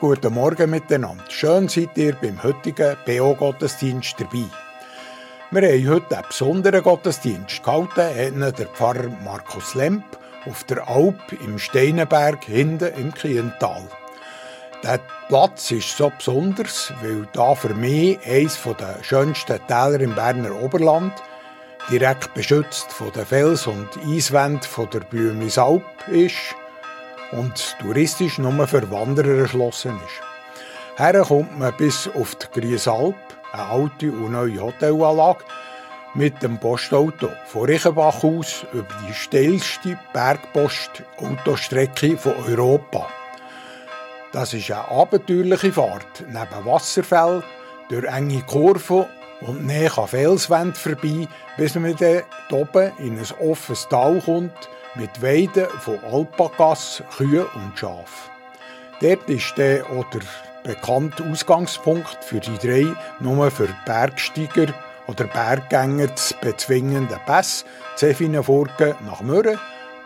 guten Morgen miteinander. Schön seid ihr beim heutigen BO-Gottesdienst dabei. Wir haben heute einen besonderen Gottesdienst gehalten, der Pfarrer Markus Lemp auf der Alp im Steinenberg hinten im Kiental. Der Platz ist so besonders, weil da für mich eines der schönsten Täler im Berner Oberland, direkt beschützt von den Fels- und Eiswänden der Blümlisalp ist und touristisch nur für Wanderer erschlossen ist. Her kommt man bis auf die Griesalp, eine alte und neue Hotelanlage, mit dem Postauto von Reichenbach aus über die steilste Bergpost-Autostrecke von Europa. Das ist eine abenteuerliche Fahrt neben Wasserfällen, durch enge Kurven und näher an Felswände vorbei, bis man dann oben in ein offenes Tal kommt mit Weiden von Alpakas, Kühen und Schafen. Dort ist der bekannte Ausgangspunkt für die drei nur für Bergsteiger oder Berggänger zu bezwingenden Pässe, Zefinenfurgen nach Mürren,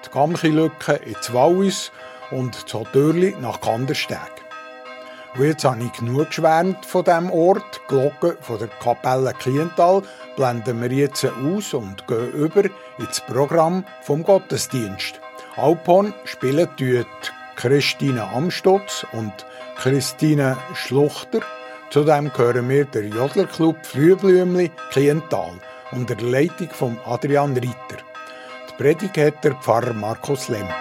die Gamchilücke ins Wallis und das Türli nach Kandersteg. Und jetzt habe ich genug geschwärmt von diesem Ort. Die Glocke von der Kapelle Kliental blenden wir jetzt aus und gehen über ins Programm vom Gottesdienst. Alphorn spielen Christine Amstutz und Christine Schluchter. Zudem gehören wir der Jodlerclub Frühblümli Kliental unter der Leitung von Adrian Ritter. Die Predigt hat der Pfarrer Markus Lemp.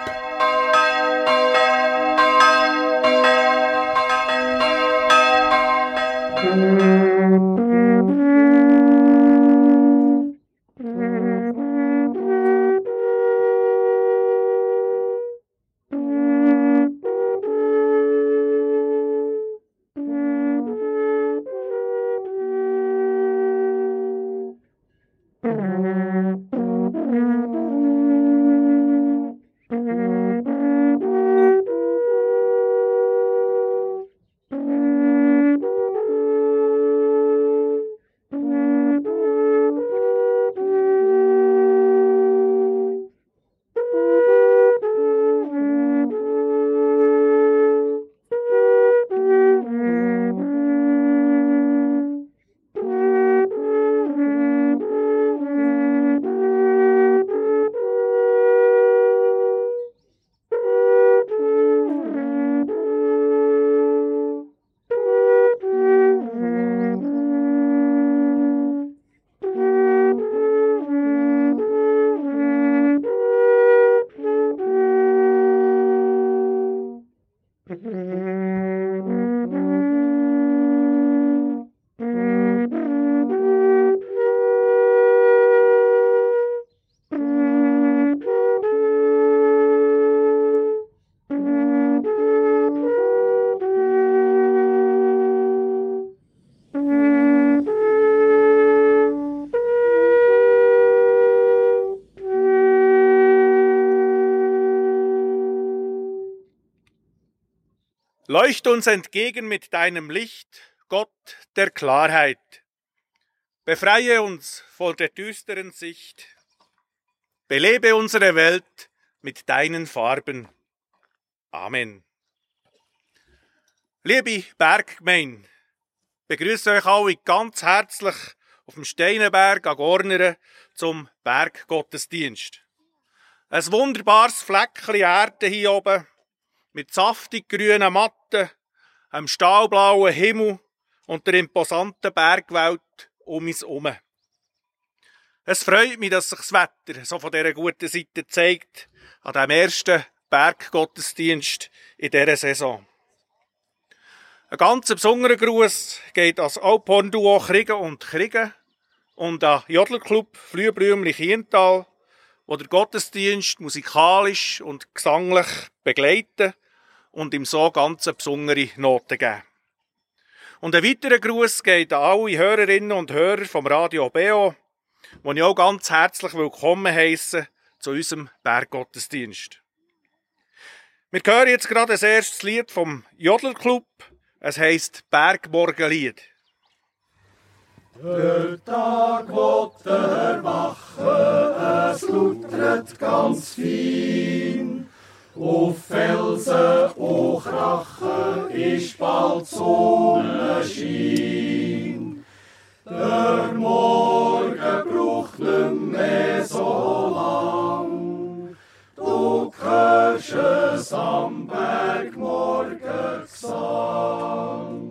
Leucht uns entgegen mit deinem Licht, Gott der Klarheit. Befreie uns vor der düsteren Sicht. Belebe unsere Welt mit deinen Farben. Amen. Liebe Berggemein, begrüße euch alle ganz herzlich auf dem Steinenberg an zum Berggottesdienst. Ein wunderbares Fleckchen Erde hier oben mit saftig grünen Matten, einem stahlblauen Himmel und der imposanten Bergwelt um uns herum. Es freut mich, dass sich das Wetter so von dieser guten Seite zeigt, an dem ersten Berggottesdienst in dieser Saison. Ein ganz besonderer Gruß geht als Alphorn-Duo Kriegen und Kriegen und an Jodlerclub Flühbrümli Kiental, wo der Gottesdienst musikalisch und gesanglich begleiten und ihm so ganz besondere Noten geben. Und ein weiterer Gruß geht an alle Hörerinnen und Hörer vom Radio BO, wo ich auch ganz herzlich willkommen heiße zu unserem Berggottesdienst. Wir hören jetzt gerade das erste Lied vom Jodlerclub. Es heisst Bergmorgenlied. Der Tag wird erwachen, es lutert ganz fein. Auf Felsen und Krachen ist bald Sonnenschein. Der Morgen braucht nicht mehr so lang. Du hörst es am Berg Morgengesang.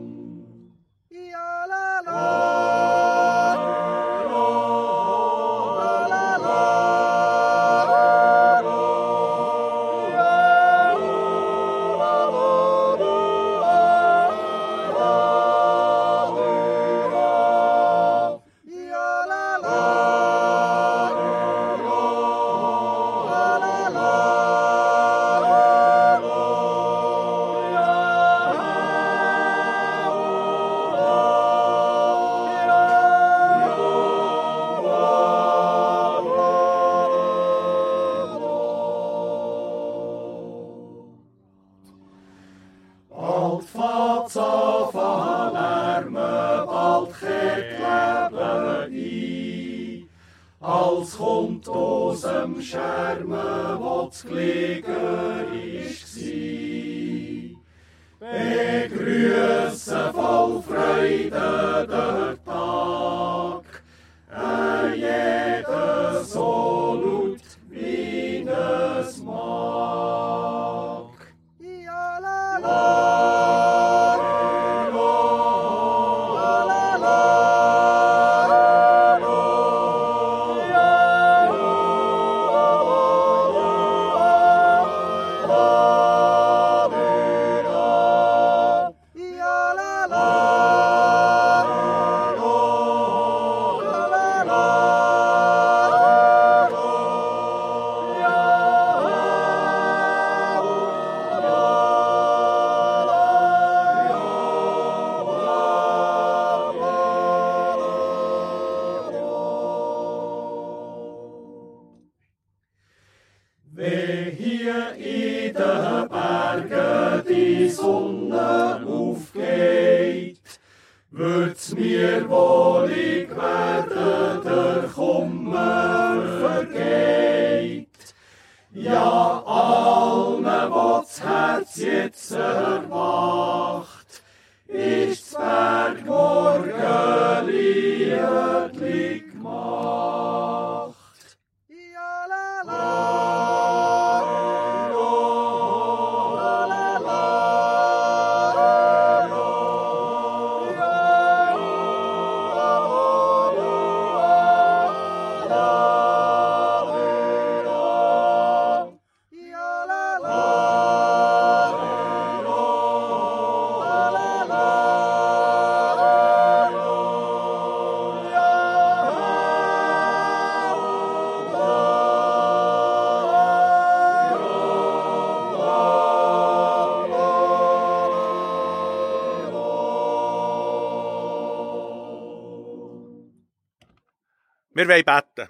Wir wollen beten.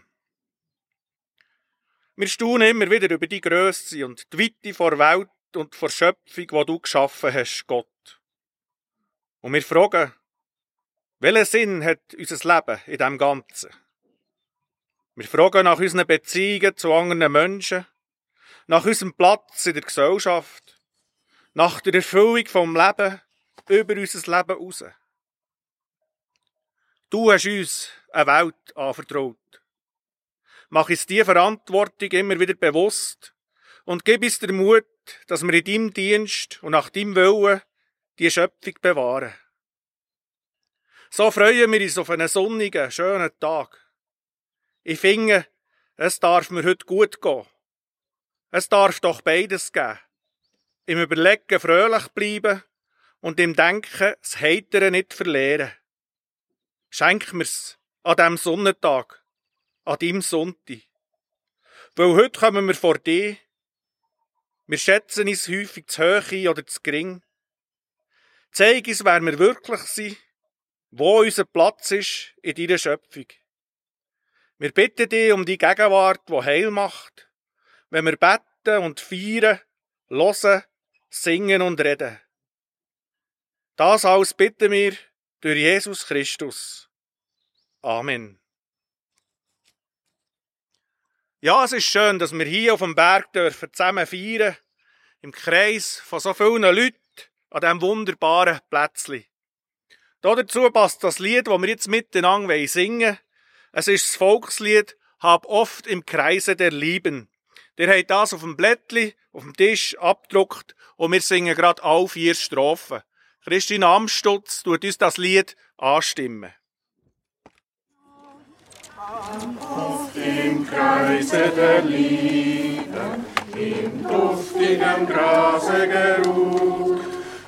Wir staunen immer wieder über die Größe und die Weite vor Welt und vor Schöpfung, die du geschaffen hast, Gott. Und wir fragen, welchen Sinn hat unser Leben in dem Ganzen? Wir fragen nach unseren Beziehungen zu anderen Menschen, nach unserem Platz in der Gesellschaft, nach der Erfüllung vom Leben über unser Leben hinaus. Du hast uns eine Welt anvertraut. Mach uns diese Verantwortung immer wieder bewusst und gib uns den Mut, dass wir in deinem Dienst und nach deinem Willen die Schöpfung bewahren. So freuen wir uns auf einen sonnigen, schönen Tag. Ich finde, es darf mir heute gut gehen. Es darf doch beides geben. Im Überlegen fröhlich bleiben und im Denken das Heitere nicht verlieren. Schenk mir's an diesem Sonnentag, an deinem Sonntag. Weil heute kommen wir vor dir. Wir schätzen uns häufig zu hoch oder zu gering. Zeig uns, wer wir wirklich sind, wo unser Platz ist in deiner Schöpfung. Wir bitten dich um die Gegenwart, die Heil macht, wenn wir beten und feiern, hören, singen und reden. Das alles bitten wir durch Jesus Christus. Amen. Ja, es ist schön, dass wir hier auf dem Berg dürfen zusammen feiern, im Kreis von so vielen Leuten an diesem wunderbaren Plätzchen. Dazu passt das Lied, das wir jetzt miteinander singen wollen. Es ist das Volkslied Hab oft im Kreise der Lieben. Der hat das auf dem Blättli, auf dem Tisch abgedruckt und wir singen gerade all vier Strophen. Christine Amstutz tut uns das Lied anstimmen. Oft im Kreise der Liebe, im duftigen Grase geruht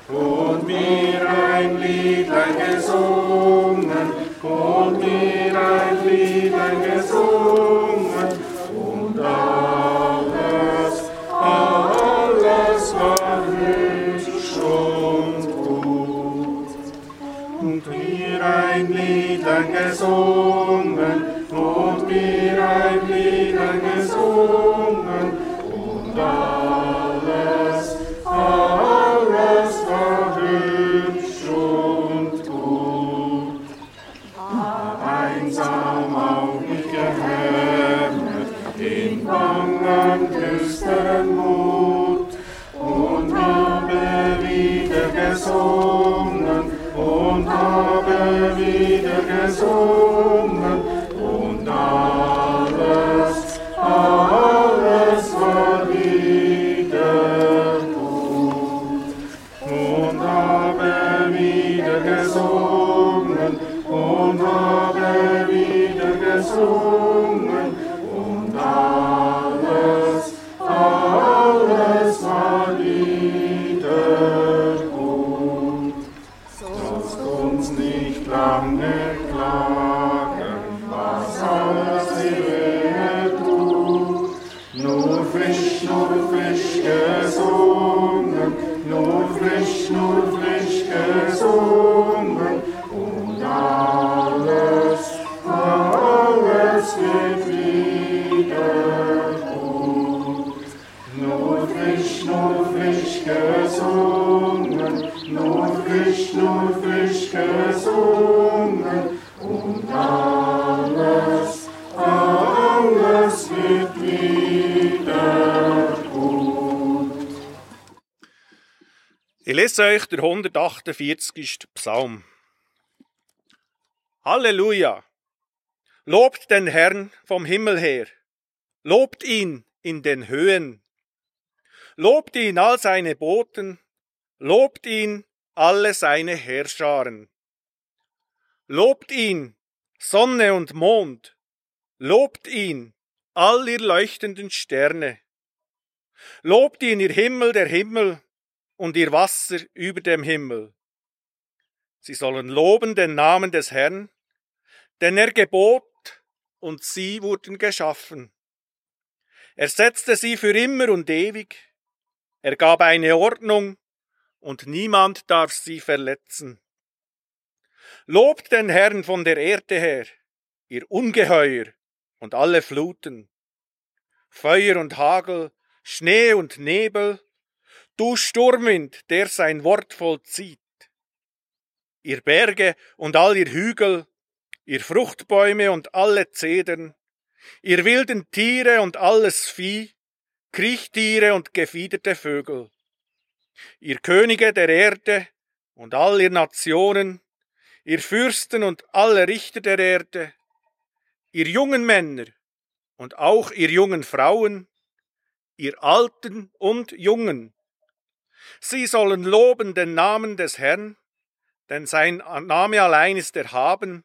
und mir ein Liedlein gesungen und mir ein Liedlein gesungen Liedlein gesungen und mir ein Liedlein gesungen und alles, alles war hübsch und gut. Einsam auch nicht gehemmet in bangen, düsteren Mut und habe wieder gesungen und habe wieder Lese euch der 148. Psalm. Halleluja! Lobt den Herrn vom Himmel her. Lobt ihn in den Höhen. Lobt ihn all seine Boten. Lobt ihn alle seine Herrscharen. Lobt ihn Sonne und Mond. Lobt ihn all ihr leuchtenden Sterne. Lobt ihn ihr Himmel der Himmel und ihr Wasser über dem Himmel. Sie sollen loben den Namen des Herrn, denn er gebot und sie wurden geschaffen. Er setzte sie für immer und ewig, er gab eine Ordnung und niemand darf sie verletzen. Lobt den Herrn von der Erde her, ihr Ungeheuer und alle Fluten, Feuer und Hagel, Schnee und Nebel, du Sturmwind, der sein Wort vollzieht. Ihr Berge und all ihr Hügel, ihr Fruchtbäume und alle Zedern, ihr wilden Tiere und alles Vieh, Kriechtiere und gefiederte Vögel, ihr Könige der Erde und all ihr Nationen, ihr Fürsten und alle Richter der Erde, ihr jungen Männer und auch ihr jungen Frauen, ihr Alten und Jungen. Sie sollen loben den Namen des Herrn, denn sein Name allein ist erhaben,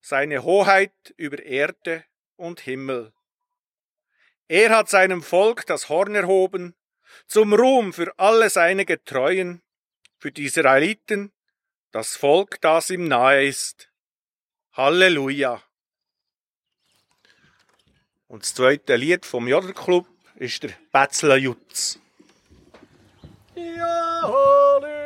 seine Hoheit über Erde und Himmel. Er hat seinem Volk das Horn erhoben, zum Ruhm für alle seine Getreuen, für die Israeliten, das Volk, das ihm nahe ist. Halleluja. Und das zweite Lied vom Jodelclub ist der Betzler Jutz. Ja, Halleluja.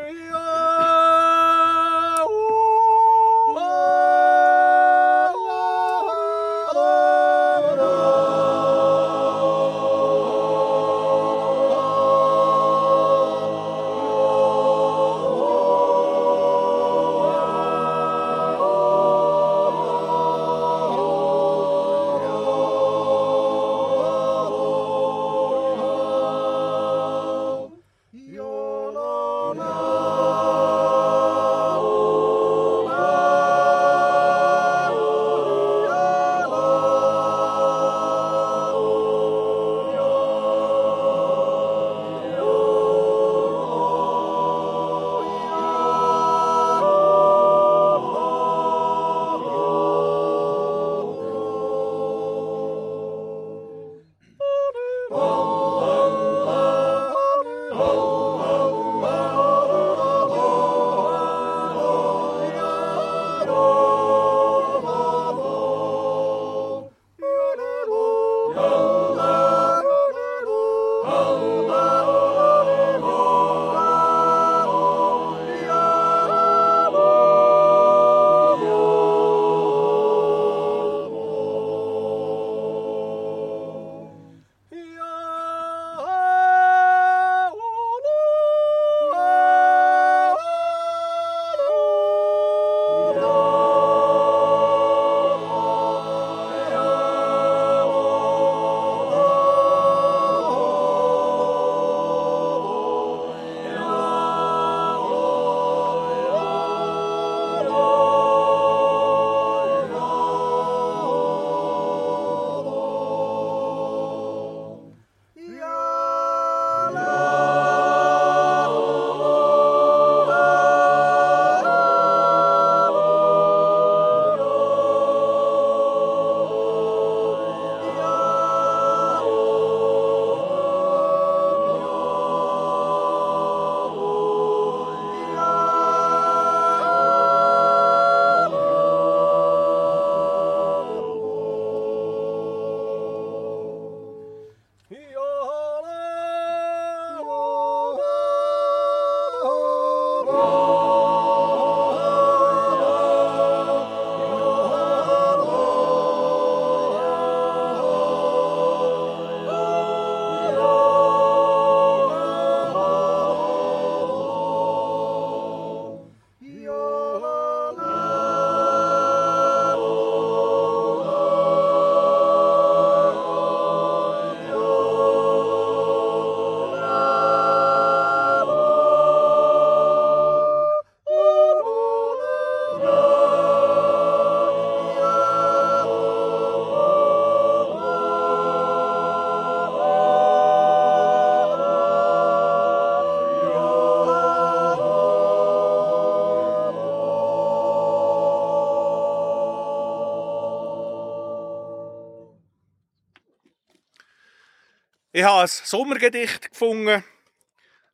Ich habe ein Sommergedicht gefunden.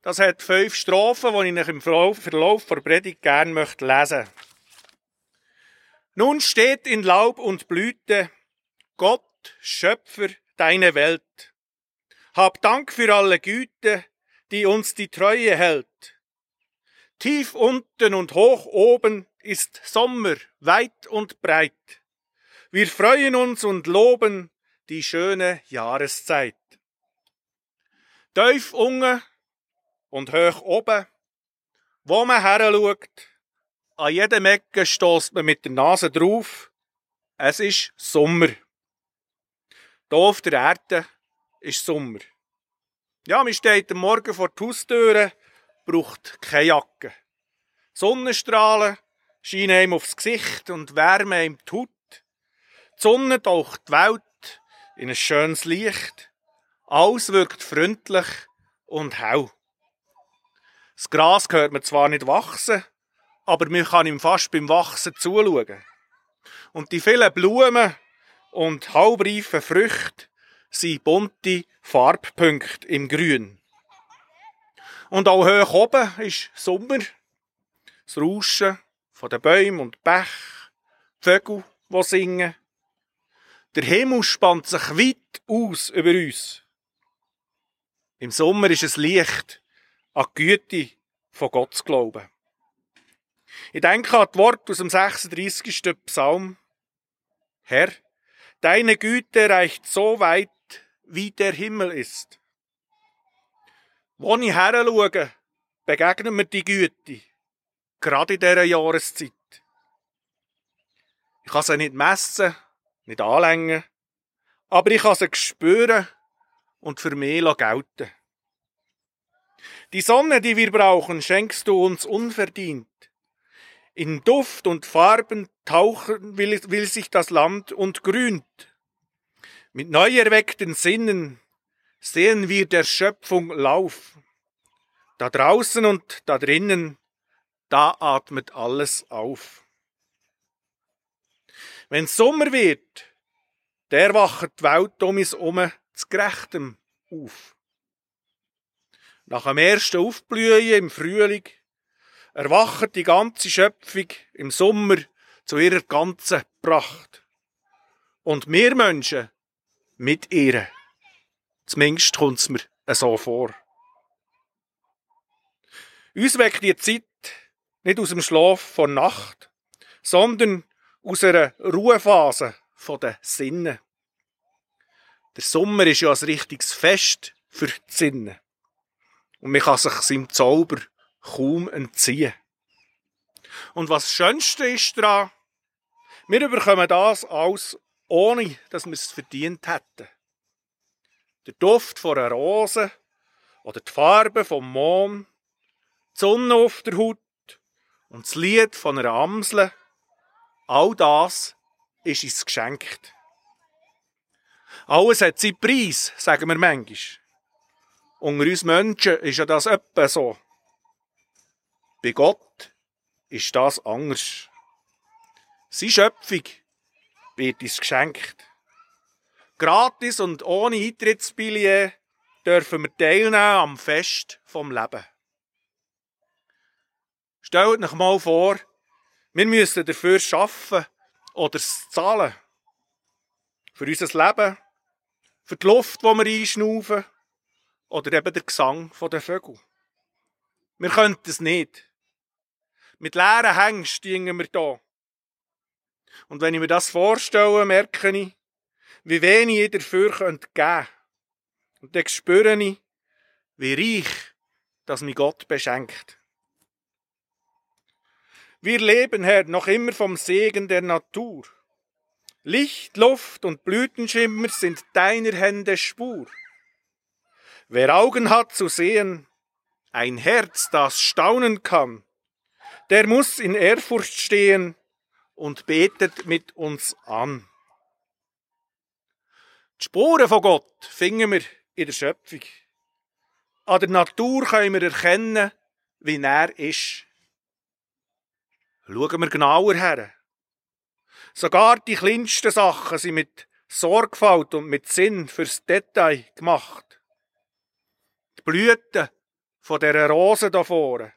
Das hat fünf Strophen, die ich im Verlauf der Predigt gerne möchte lesen Nun steht in Laub und Blüte Gott, Schöpfer, deine Welt. Hab Dank für alle Güte, die uns die Treue hält. Tief unten und hoch oben ist Sommer, weit und breit. Wir freuen uns und loben die schöne Jahreszeit. Tief unten und hoch oben, wo man her schaut, an jedem Ecke stößt man mit der Nase drauf. Es ist Sommer. Hier auf der Erde ist Sommer. Ja, man steht am Morgen vor die Haustüre, braucht keine Jacke. Sonnenstrahlen scheinen ihm aufs Gesicht und wärmen ihm die Haut. Die Sonne taucht die Welt in ein schönes Licht. Alles wirkt freundlich und hell. Das Gras hört man zwar nicht wachsen, aber man kann ihm fast beim Wachsen zuschauen. Und die vielen Blumen und halbreifen Früchte sind bunte Farbpunkte im Grün. Und auch hoch oben ist Sommer. Das Rauschen von den Bäumen und Bächen, die Vögel, die singen. Der Himmel spannt sich weit aus über uns. Im Sommer ist es Licht, an die Güte von Gott zu glauben. Ich denke an das Wort aus dem 36. Psalm. Herr, deine Güte reicht so weit, wie der Himmel ist. Wo ich her schaue, begegnen mir die Güte, gerade in dieser Jahreszeit. Ich kann sie nicht messen, nicht anlängen, aber ich kann sie spüren und für mich gelten. Die Sonne, die wir brauchen, schenkst du uns unverdient. In Duft und Farben tauchen will, will sich das Land und grünt. Mit neu erweckten Sinnen sehen wir der Schöpfung Lauf. Da draußen und da drinnen, da atmet alles auf. Wenn Sommer wird, der wacht die Welt um uns herum zu Gerechtem auf. Nach dem ersten Aufblühen im Frühling erwacht die ganze Schöpfung im Sommer zu ihrer ganzen Pracht. Und wir Menschen mit ihr. Zumindest kommt es mir so vor. Uns weckt die Zeit nicht aus dem Schlaf von Nacht, sondern aus einer Ruhephase der Sinne. Der Sommer ist ja ein richtiges Fest für die Sinne. Und man kann sich seinem Zauber kaum entziehen. Und was das Schönste ist daran, wir bekommen das alles, ohne dass wir es verdient hätten. Der Duft von einer Rose oder die Farbe vom Mond, die Sonne auf der Haut und das Lied von einer Amsel, all das ist uns geschenkt. Alles hat seinen Preis, sagen wir manchmal. Unter uns Menschen ist ja das etwa so. Bei Gott ist das anders. Seine Schöpfung wird uns geschenkt. Gratis und ohne Eintrittsbillet dürfen wir teilnehmen am Fest vom Leben. Stellt euch mal vor, wir müssen dafür arbeiten oder es zahlen. Für unser Leben, für die Luft, die wir einschnaufen oder eben der Gesang der Vögel. Wir könnten es nicht. Mit leeren Hängen stehen wir da. Und wenn ich mir das vorstelle, merke ich, wie wenig ich dafür geben könnte. Und dann spüre ich, wie reich das mich Gott beschenkt. Wir leben, Herr, noch immer vom Segen der Natur. Licht, Luft und Blütenschimmer sind deiner Hände Spur. Wer Augen hat zu sehen, ein Herz, das staunen kann, der muss in Ehrfurcht stehen und betet mit uns an. Die Spuren von Gott finden wir in der Schöpfung. An der Natur können wir erkennen, wie er ist. Schauen wir genauer her. Sogar die kleinsten Sachen sind mit Sorgfalt und mit Sinn fürs Detail gemacht. die Blüten von dieser Rose da vorne.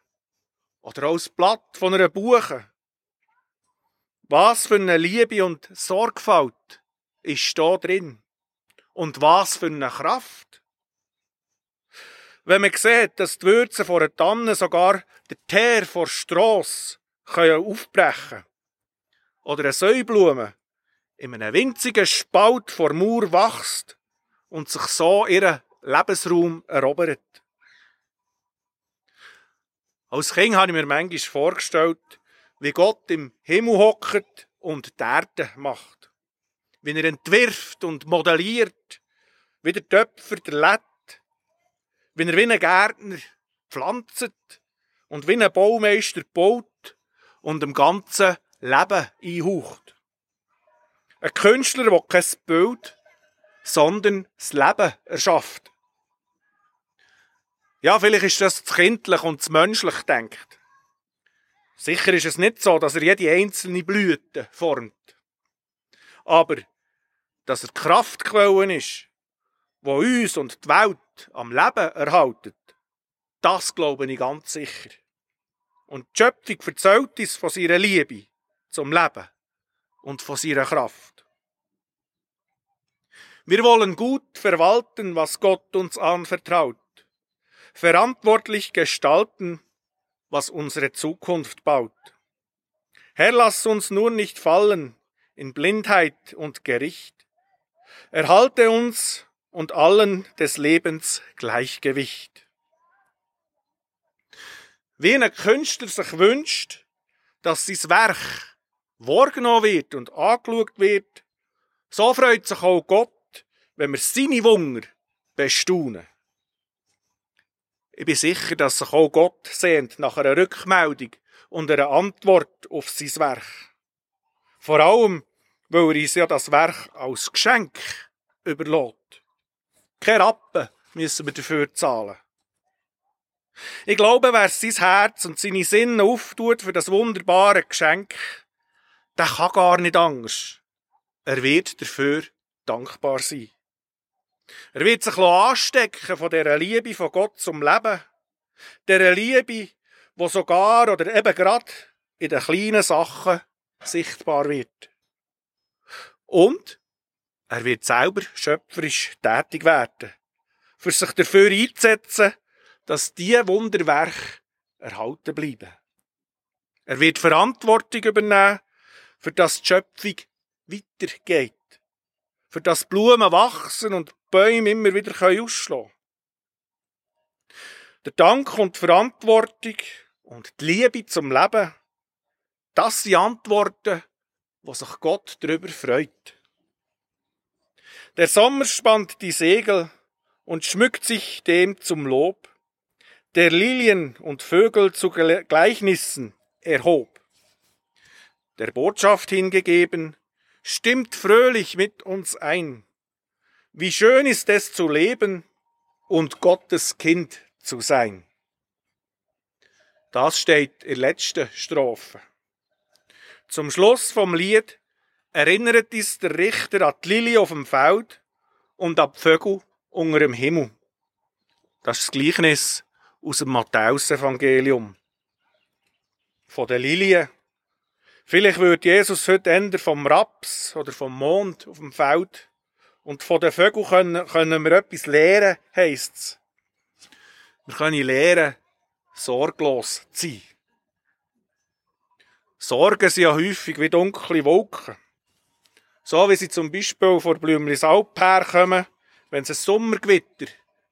Oder auch das Blatt von einer Buche. Was für eine Liebe und Sorgfalt ist da drin? Und was für eine Kraft? Wenn man sieht, dass die Würze vor einer Tanne sogar den Teer vor aufbrechen können. Oder eine Säublume in einem winzigen Spalt vor Mauer wächst und sich so ihren Lebensraum erobert. Als Kind habe ich mir manchmal vorgestellt, wie Gott im Himmel hockt und die Erde macht. Wie er entwirft und modelliert, wie der Töpfer der Lett, wie er wie ein Gärtner pflanzt und wie ein Baumeister baut und dem ganzen Leben einhaucht. Ein Künstler, der kein Bild, sondern das Leben erschafft. Ja, vielleicht ist das zu kindlich und zu menschlich denkt. Sicher ist es nicht so, dass er jede einzelne Blüte formt. Aber, dass er Kraftquelle ist, wo uns und die Welt am Leben erhaltet, das glaube ich ganz sicher. Und die Schöpfung erzählt uns von seiner Liebe zum Leben und von seiner Kraft. Wir wollen gut verwalten, was Gott uns anvertraut verantwortlich gestalten, was unsere Zukunft baut. Herr, lass uns nur nicht fallen in Blindheit und Gericht. Erhalte uns und allen des Lebens Gleichgewicht. Wie ein Künstler sich wünscht, dass sein Werk wahrgenommen wird und angeschaut wird, so freut sich auch Gott, wenn wir seine Wunder bestaunen. Ich bin sicher, dass sich auch Gott sehnt nach einer Rückmeldung und einer Antwort auf sein Werk. Vor allem, weil er uns ja das Werk als Geschenk überlässt. Kein Rappen müssen wir dafür zahlen. Ich glaube, wer sein Herz und seine Sinne auftut für das wunderbare Geschenk, der kann gar nicht Angst. Er wird dafür dankbar sein. Er wird sich anstecken von dieser Liebe von Gott zum Leben. Dieser Liebe, wo sogar oder eben gerade in den kleinen Sachen sichtbar wird. Und er wird selber schöpferisch tätig werden, für sich dafür einzusetzen, dass diese Wunderwerke erhalten bleiben. Er wird Verantwortung übernehmen, für das die Schöpfung weitergeht, für das Blumen wachsen und Bäume immer wieder ausschlagen können. Der Dank und die Verantwortung und die Liebe zum Leben, das sind Antworten, wo sich Gott darüber freut. Der Sommer spannt die Segel und schmückt sich dem zum Lob, der Lilien und Vögel zu Gleichnissen erhob. Der Botschaft hingegeben, stimmt fröhlich mit uns ein. Wie schön ist es zu leben und Gottes Kind zu sein. Das steht in der letzten Strophe. Zum Schluss vom Lied erinnert uns der Richter an die Lilie auf dem Feld und an die Vögel unter dem Himmel. Das ist das Gleichnis aus dem Matthäus-Evangelium. Von der Lilie. Vielleicht würde Jesus heute eher vom Raps oder vom Mond auf dem Feld und von den Vögeln können, können wir etwas lernen, heisst es. Wir können lernen, sorglos zu sein. Sorgen sind ja häufig wie dunkle Wolken. So wie sie zum Beispiel vor Blümlis Alp herkommen, wenn es ein Sommergewitter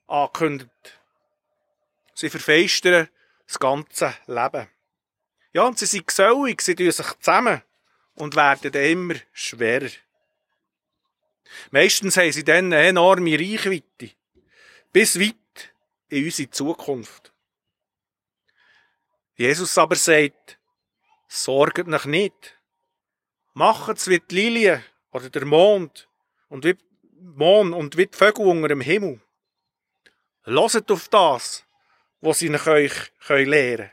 ankündigt. Sie verfeistern das ganze Leben. Ja, und sie sind gesellig, sie tun sich zusammen und werden immer schwerer. Meistens haben sie dann eine enorme Reichweite. Bis weit in unsere Zukunft. Jesus aber sagt, sorgt euch nicht. Macht es wie die Lilie oder der Mond und wie Mond und wie die Vögel unter dem Himmel. Loset auf das, was sie euch lehren können.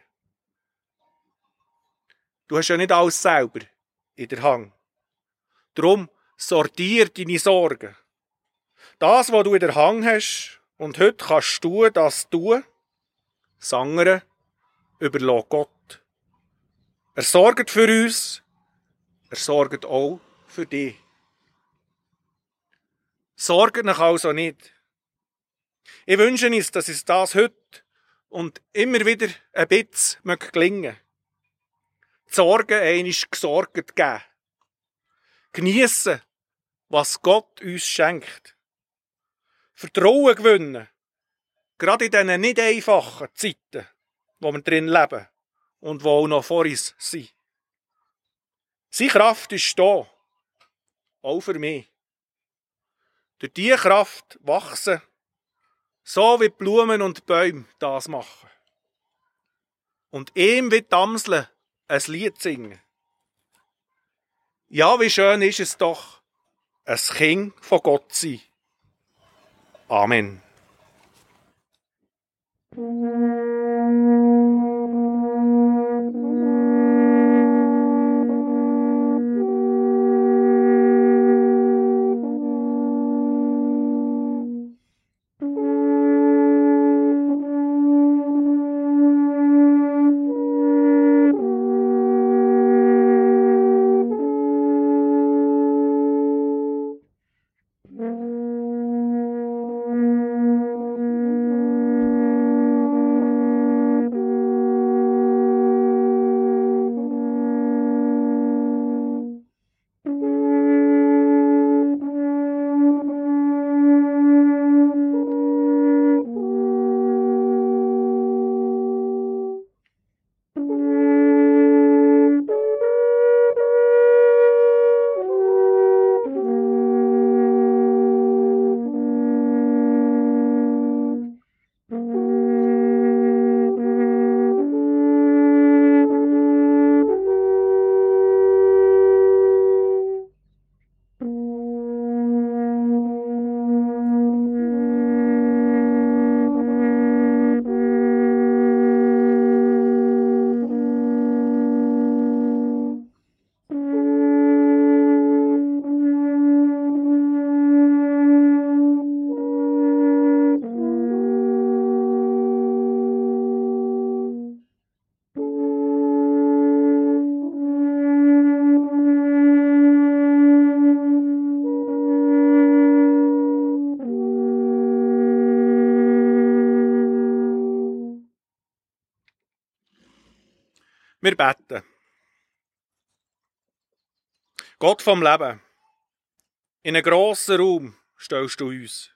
Du hast ja nicht alles selber in der Hand. Darum sortier deine Sorgen. Das, was du in der Hand hast Und heute kannst du das tun. Sangere überlässt Gott. Er sorgt für uns. Er sorgt auch für dich. Sorgt euch also nicht. Ich wünsche uns, dass es das heute und immer wieder ein bisschen gelingen Die Sorgen einmal gesorgt geben. Geniessen, was Gott uns schenkt. Vertrauen gewinnen. Gerade in diesen nicht einfachen Zeiten, wo wir drin leben und wo auch noch vor uns sind. Seine Kraft ist da. Auch für mich. Durch diese Kraft wachsen, so wie Blumen und Bäume das machen. Und ihm wie die Amseln ein Lied singen. Ja, wie schön ist es doch, ein Kind von Gott zu sein. Amen. Wir beten. Gott vom Leben, in einen grossen Raum stellst du uns.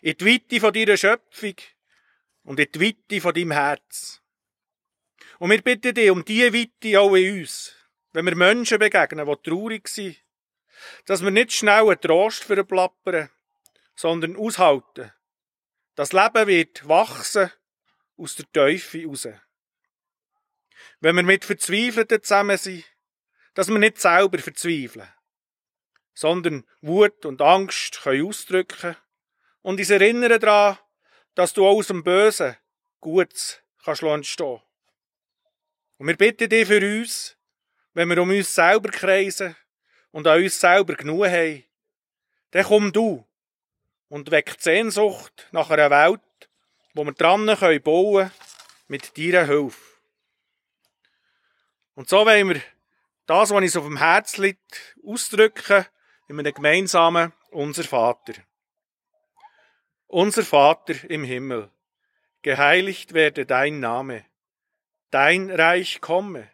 In die Weite von deiner Schöpfung und in die Weite von deinem Herz. Und wir bitten dich um diese Weite auch in uns, wenn wir Menschen begegnen, die traurig sind, dass wir nicht schnell einen Trost für plappern, sondern aushalten. Das Leben wird wachsen aus der Teufel raus wenn wir mit Verzweifelten zusammen sind, dass wir nicht selber verzweifeln, sondern Wut und Angst können ausdrücken und uns erinnern daran, dass du aus dem Bösen Gutes kannst entstehen. Und wir bitten dich für uns, wenn wir um uns selber kreisen und an uns selber genug haben, dann komm du und weck die Sehnsucht nach einer Welt, wo wir dran bauen können mit deiner Hilfe. Und so wollen wir das, was uns auf dem Herz liegt, ausdrücken in einem gemeinsamen Unser Vater. Unser Vater im Himmel, geheiligt werde dein Name, dein Reich komme,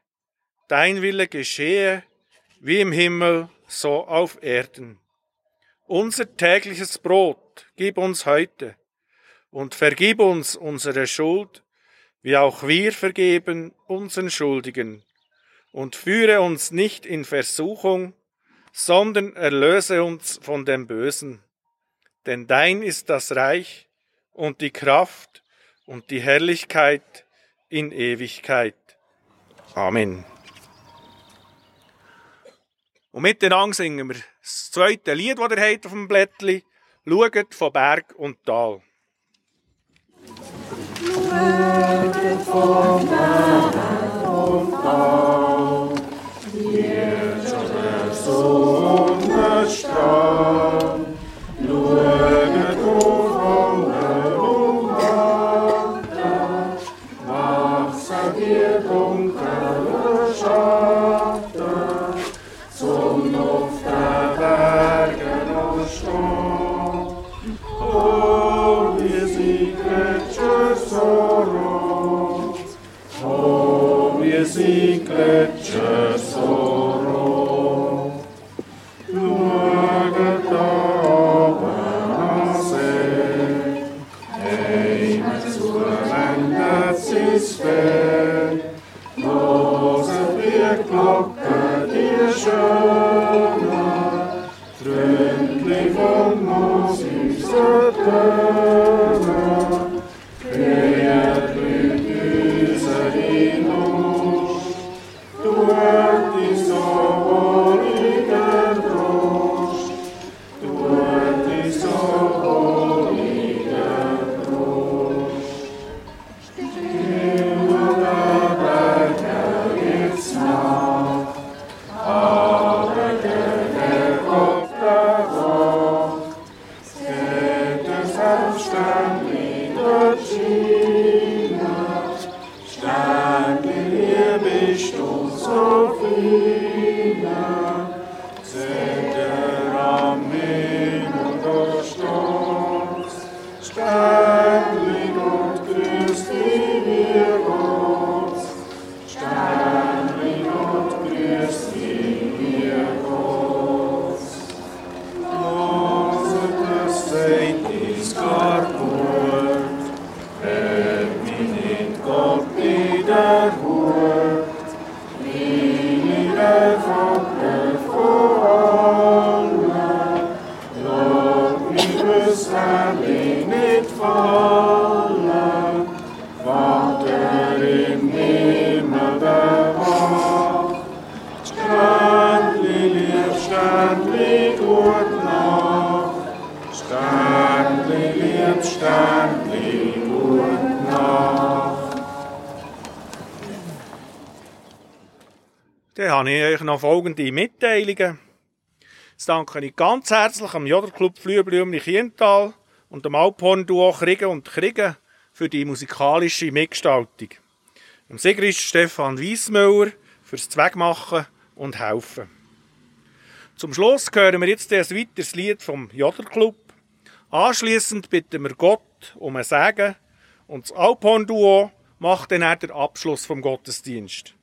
dein Wille geschehe, wie im Himmel, so auf Erden. Unser tägliches Brot gib uns heute und vergib uns unsere Schuld, wie auch wir vergeben unseren Schuldigen und führe uns nicht in Versuchung, sondern erlöse uns von dem Bösen. Denn dein ist das Reich und die Kraft und die Herrlichkeit in Ewigkeit. Amen. Und miteinander singen wir das zweite Lied, das ihr habt auf dem Blättli. Schaut von Berg und Tal. Schaut von Berg und Tal. Noch folgende Mitteilungen. Das danke ich ganz herzlich am Joderclub Flühlblümli Kiental und dem Alphorn-Duo Kriegen und Kriegen für die musikalische Mitgestaltung. Dem Sigrist Stefan Wiesmüller fürs Zweckmachen und Helfen. Zum Schluss hören wir jetzt ein weiteres Lied vom Joderclub. Anschließend bitten wir Gott um ein Segen und das Alphorn-Duo macht dann auch den Abschluss vom Gottesdienst.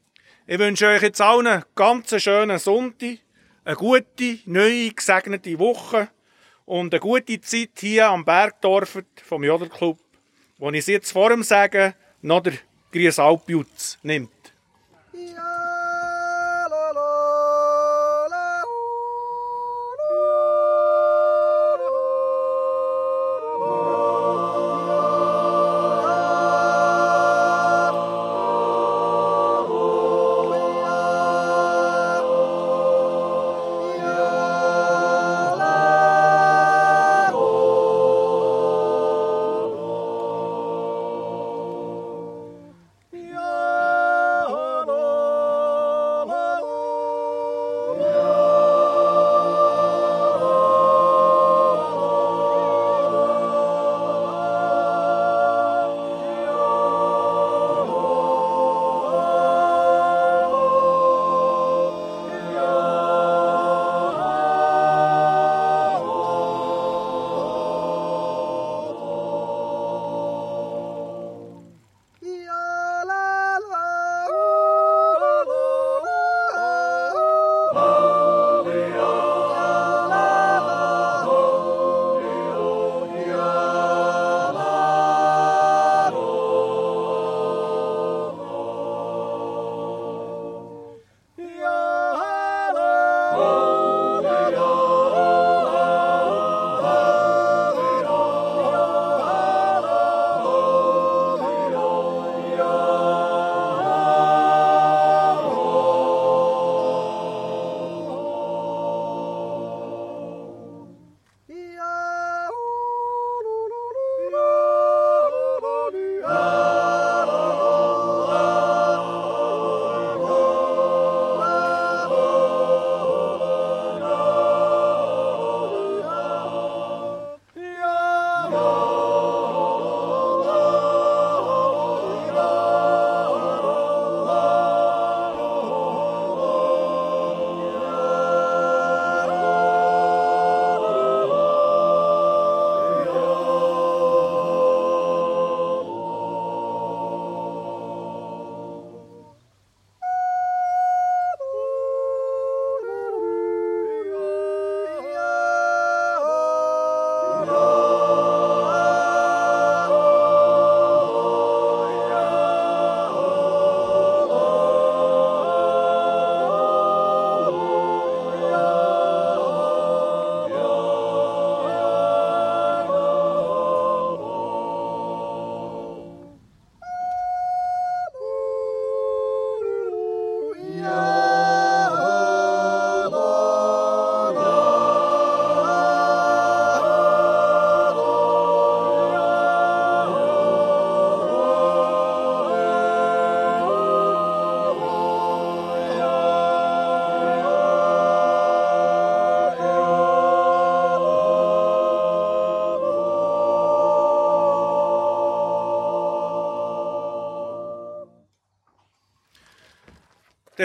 Ich wünsche euch jetzt allen einen ganz schönen Sonntag, eine gute, neue, gesegnete Woche und eine gute Zeit hier am Bergdorf vom Joderclub, wo ich jetzt vor dem Sagen noch der Gries Alpjutz nimmt. Oh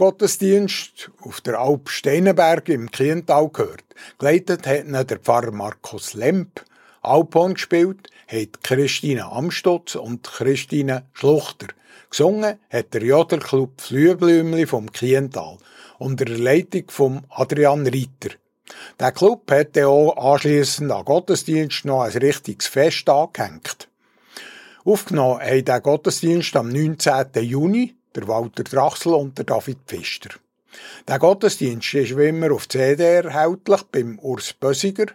Alpgottesdienst auf der Alp Steinenberg im Kiental gehört. Geleitet hat ihn der Pfarrer Markus Lemp. Alphorn gespielt hat Christine Amstutz und Christine Schluchter. Gesungen hat der Jodelclub Flüeblümli vom Kiental unter der Leitung von Adrian Reiter. Der Club hat auch anschliessend an Gottesdienst noch ein richtiges Fest angehängt. Aufgenommen haben den Gottesdienst am 19. Juni der Walter Drachsel und der David Pfister. Der Gottesdienst ist wie immer auf CD erhältlich beim Urs Bösiger,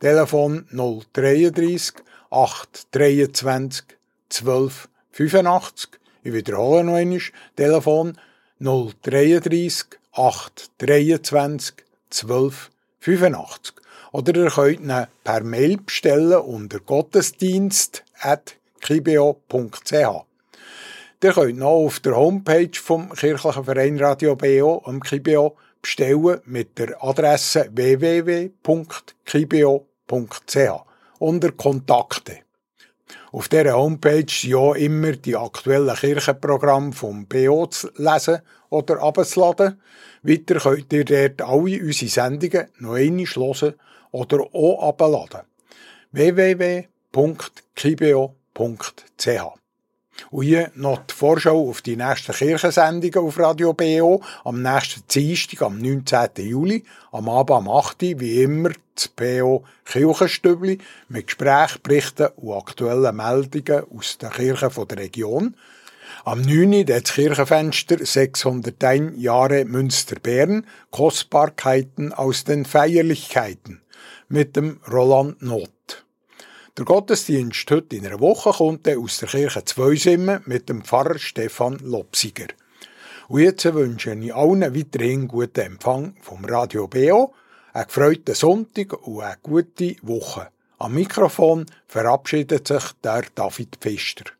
Telefon 033 823 12 85. Ich wiederhole noch einmal, Telefon 033 823 12 85. Oder ihr könnt ihn per Mail bestellen unter gottesdienst.kibio.ch. Ihr könnt noch auf der Homepage vom Kirchlichen Verein Radio BO am Kibio bestellen mit der Adresse www.kibio.ch unter Kontakte. Auf dieser Homepage sind ja immer die aktuellen Kirchenprogramme vom BO zu lesen oder abzuladen. Weiter könnt ihr dort alle unsere Sendungen noch einmal hören oder auch abladen. www.kibio.ch und hier noch die Vorschau auf die nächsten Kirchensendungen auf Radio BO am nächsten Dienstag, am 19. Juli, am Abend am 8. wie immer das BO Kirchenstübli mit Gesprächen, Berichten und aktuellen Meldungen aus den Kirchen der Region. Am 9. das Kirchenfenster 601 Jahre Münster-Bern, Kostbarkeiten aus den Feierlichkeiten mit dem Roland Not. Der Gottesdienst heute in einer Woche kommt aus der Kirche Zweisimmen mit dem Pfarrer Stefan Lopsiger. Und jetzt wünsche ich allen weiterhin guten Empfang vom Radio BO, einen gefreuten Sonntag und eine gute Woche. Am Mikrofon verabschiedet sich der David Pfister.